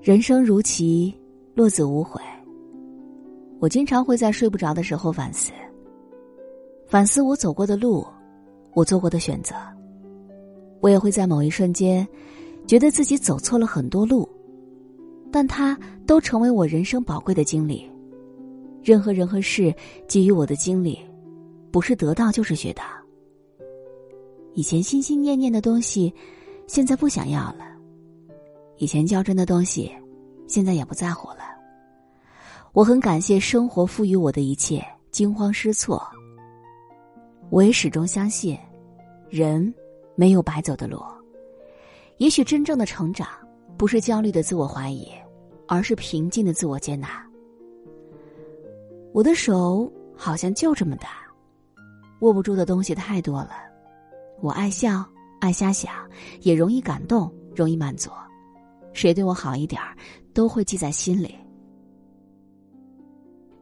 人生如棋，落子无悔。我经常会在睡不着的时候反思，反思我走过的路，我做过的选择。我也会在某一瞬间，觉得自己走错了很多路，但它都成为我人生宝贵的经历。任何人和事给予我的经历，不是得到就是学到。以前心心念念的东西，现在不想要了。以前较真的东西，现在也不在乎了。我很感谢生活赋予我的一切惊慌失措。我也始终相信，人没有白走的路。也许真正的成长，不是焦虑的自我怀疑，而是平静的自我接纳。我的手好像就这么大，握不住的东西太多了。我爱笑，爱瞎想，也容易感动，容易满足。谁对我好一点儿，都会记在心里。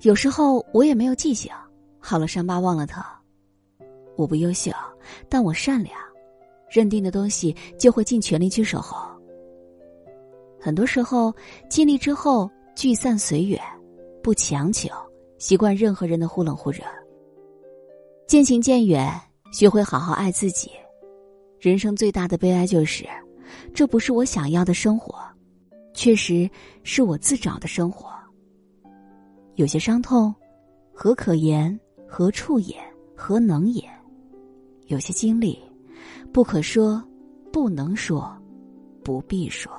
有时候我也没有记性，好了伤疤忘了疼。我不优秀，但我善良，认定的东西就会尽全力去守候。很多时候尽力之后聚散随缘，不强求，习惯任何人的忽冷忽热。渐行渐远，学会好好爱自己。人生最大的悲哀就是。这不是我想要的生活，确实是我自找的生活。有些伤痛，何可言？何处也？何能也？有些经历，不可说，不能说，不必说。